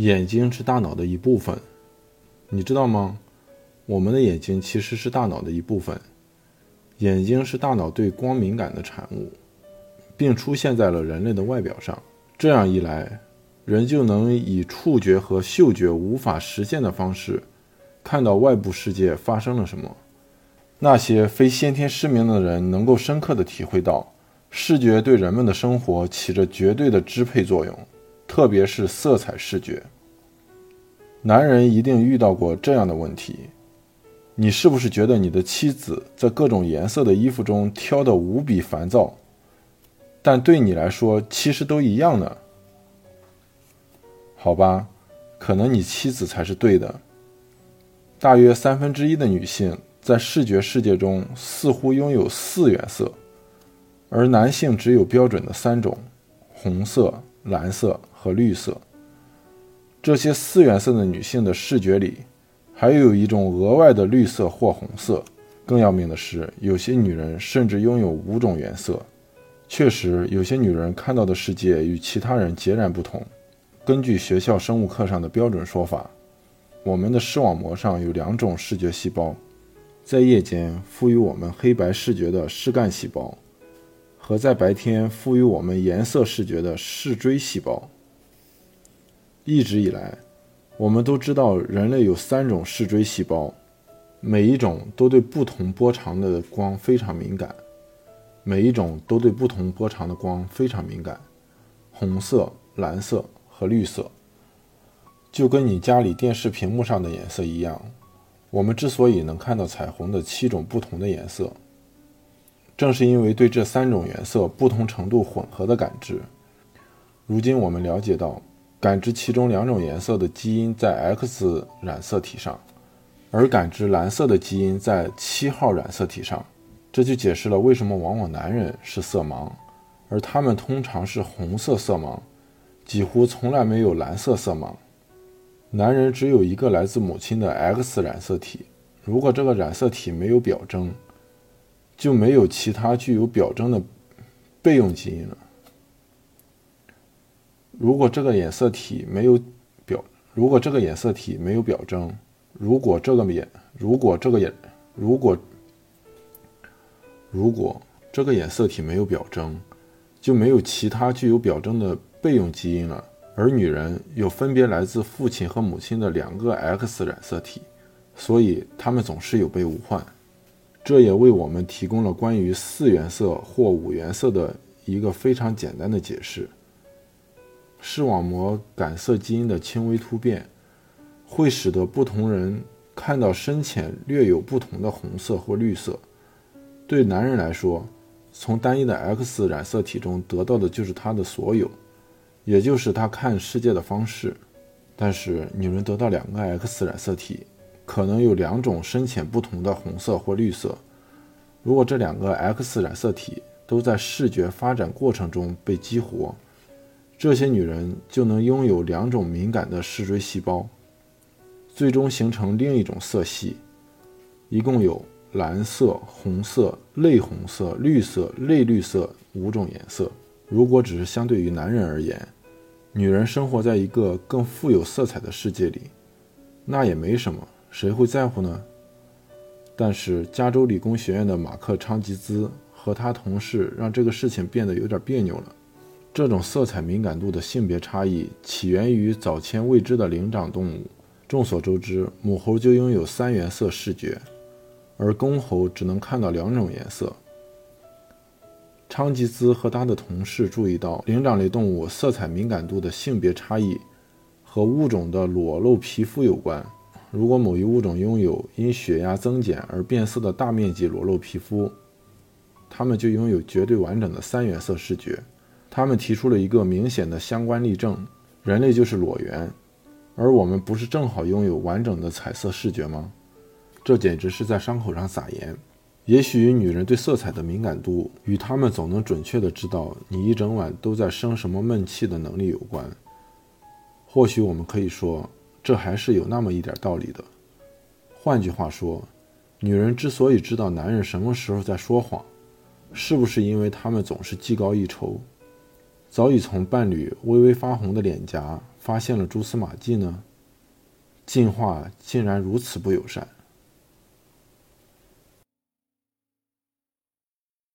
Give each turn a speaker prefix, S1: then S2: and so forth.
S1: 眼睛是大脑的一部分，你知道吗？我们的眼睛其实是大脑的一部分。眼睛是大脑对光敏感的产物，并出现在了人类的外表上。这样一来，人就能以触觉和嗅觉无法实现的方式，看到外部世界发生了什么。那些非先天失明的人能够深刻地体会到，视觉对人们的生活起着绝对的支配作用，特别是色彩视觉。男人一定遇到过这样的问题。你是不是觉得你的妻子在各种颜色的衣服中挑得无比烦躁？但对你来说，其实都一样呢？好吧，可能你妻子才是对的。大约三分之一的女性在视觉世界中似乎拥有四原色，而男性只有标准的三种：红色、蓝色和绿色。这些四原色的女性的视觉里。还有一种额外的绿色或红色。更要命的是，有些女人甚至拥有五种颜色。确实，有些女人看到的世界与其他人截然不同。根据学校生物课上的标准说法，我们的视网膜上有两种视觉细胞，在夜间赋予我们黑白视觉的视干细胞，和在白天赋予我们颜色视觉的视锥细胞。一直以来。我们都知道，人类有三种视锥细胞，每一种都对不同波长的光非常敏感。每一种都对不同波长的光非常敏感，红色、蓝色和绿色，就跟你家里电视屏幕上的颜色一样。我们之所以能看到彩虹的七种不同的颜色，正是因为对这三种颜色不同程度混合的感知。如今我们了解到。感知其中两种颜色的基因在 X 染色体上，而感知蓝色的基因在七号染色体上，这就解释了为什么往往男人是色盲，而他们通常是红色色盲，几乎从来没有蓝色色盲。男人只有一个来自母亲的 X 染色体，如果这个染色体没有表征，就没有其他具有表征的备用基因了。如果这个染色体没有表，如果这个染色体没有表征，如果这个染，如果这个染，如果如果这个染色体没有表征，就没有其他具有表征的备用基因了。而女人有分别来自父亲和母亲的两个 X 染色体，所以她们总是有备无患。这也为我们提供了关于四原色或五原色的一个非常简单的解释。视网膜感色基因的轻微突变，会使得不同人看到深浅略有不同的红色或绿色。对男人来说，从单一的 X 染色体中得到的就是他的所有，也就是他看世界的方式。但是女人得到两个 X 染色体，可能有两种深浅不同的红色或绿色。如果这两个 X 染色体都在视觉发展过程中被激活，这些女人就能拥有两种敏感的视锥细胞，最终形成另一种色系。一共有蓝色、红色、类红色、绿色、类绿色五种颜色。如果只是相对于男人而言，女人生活在一个更富有色彩的世界里，那也没什么，谁会在乎呢？但是加州理工学院的马克·昌吉兹和他同事让这个事情变得有点别扭了。这种色彩敏感度的性别差异起源于早前未知的灵长动物。众所周知，母猴就拥有三原色视觉，而公猴只能看到两种颜色。昌吉兹和他的同事注意到，灵长类动物色彩敏感度的性别差异和物种的裸露皮肤有关。如果某一物种拥有因血压增减而变色的大面积裸露皮肤，它们就拥有绝对完整的三原色视觉。他们提出了一个明显的相关例证：人类就是裸猿，而我们不是正好拥有完整的彩色视觉吗？这简直是在伤口上撒盐。也许女人对色彩的敏感度与她们总能准确地知道你一整晚都在生什么闷气的能力有关。或许我们可以说，这还是有那么一点道理的。换句话说，女人之所以知道男人什么时候在说谎，是不是因为他们总是技高一筹？早已从伴侣微微发红的脸颊发现了蛛丝马迹呢？进化竟然如此不友善。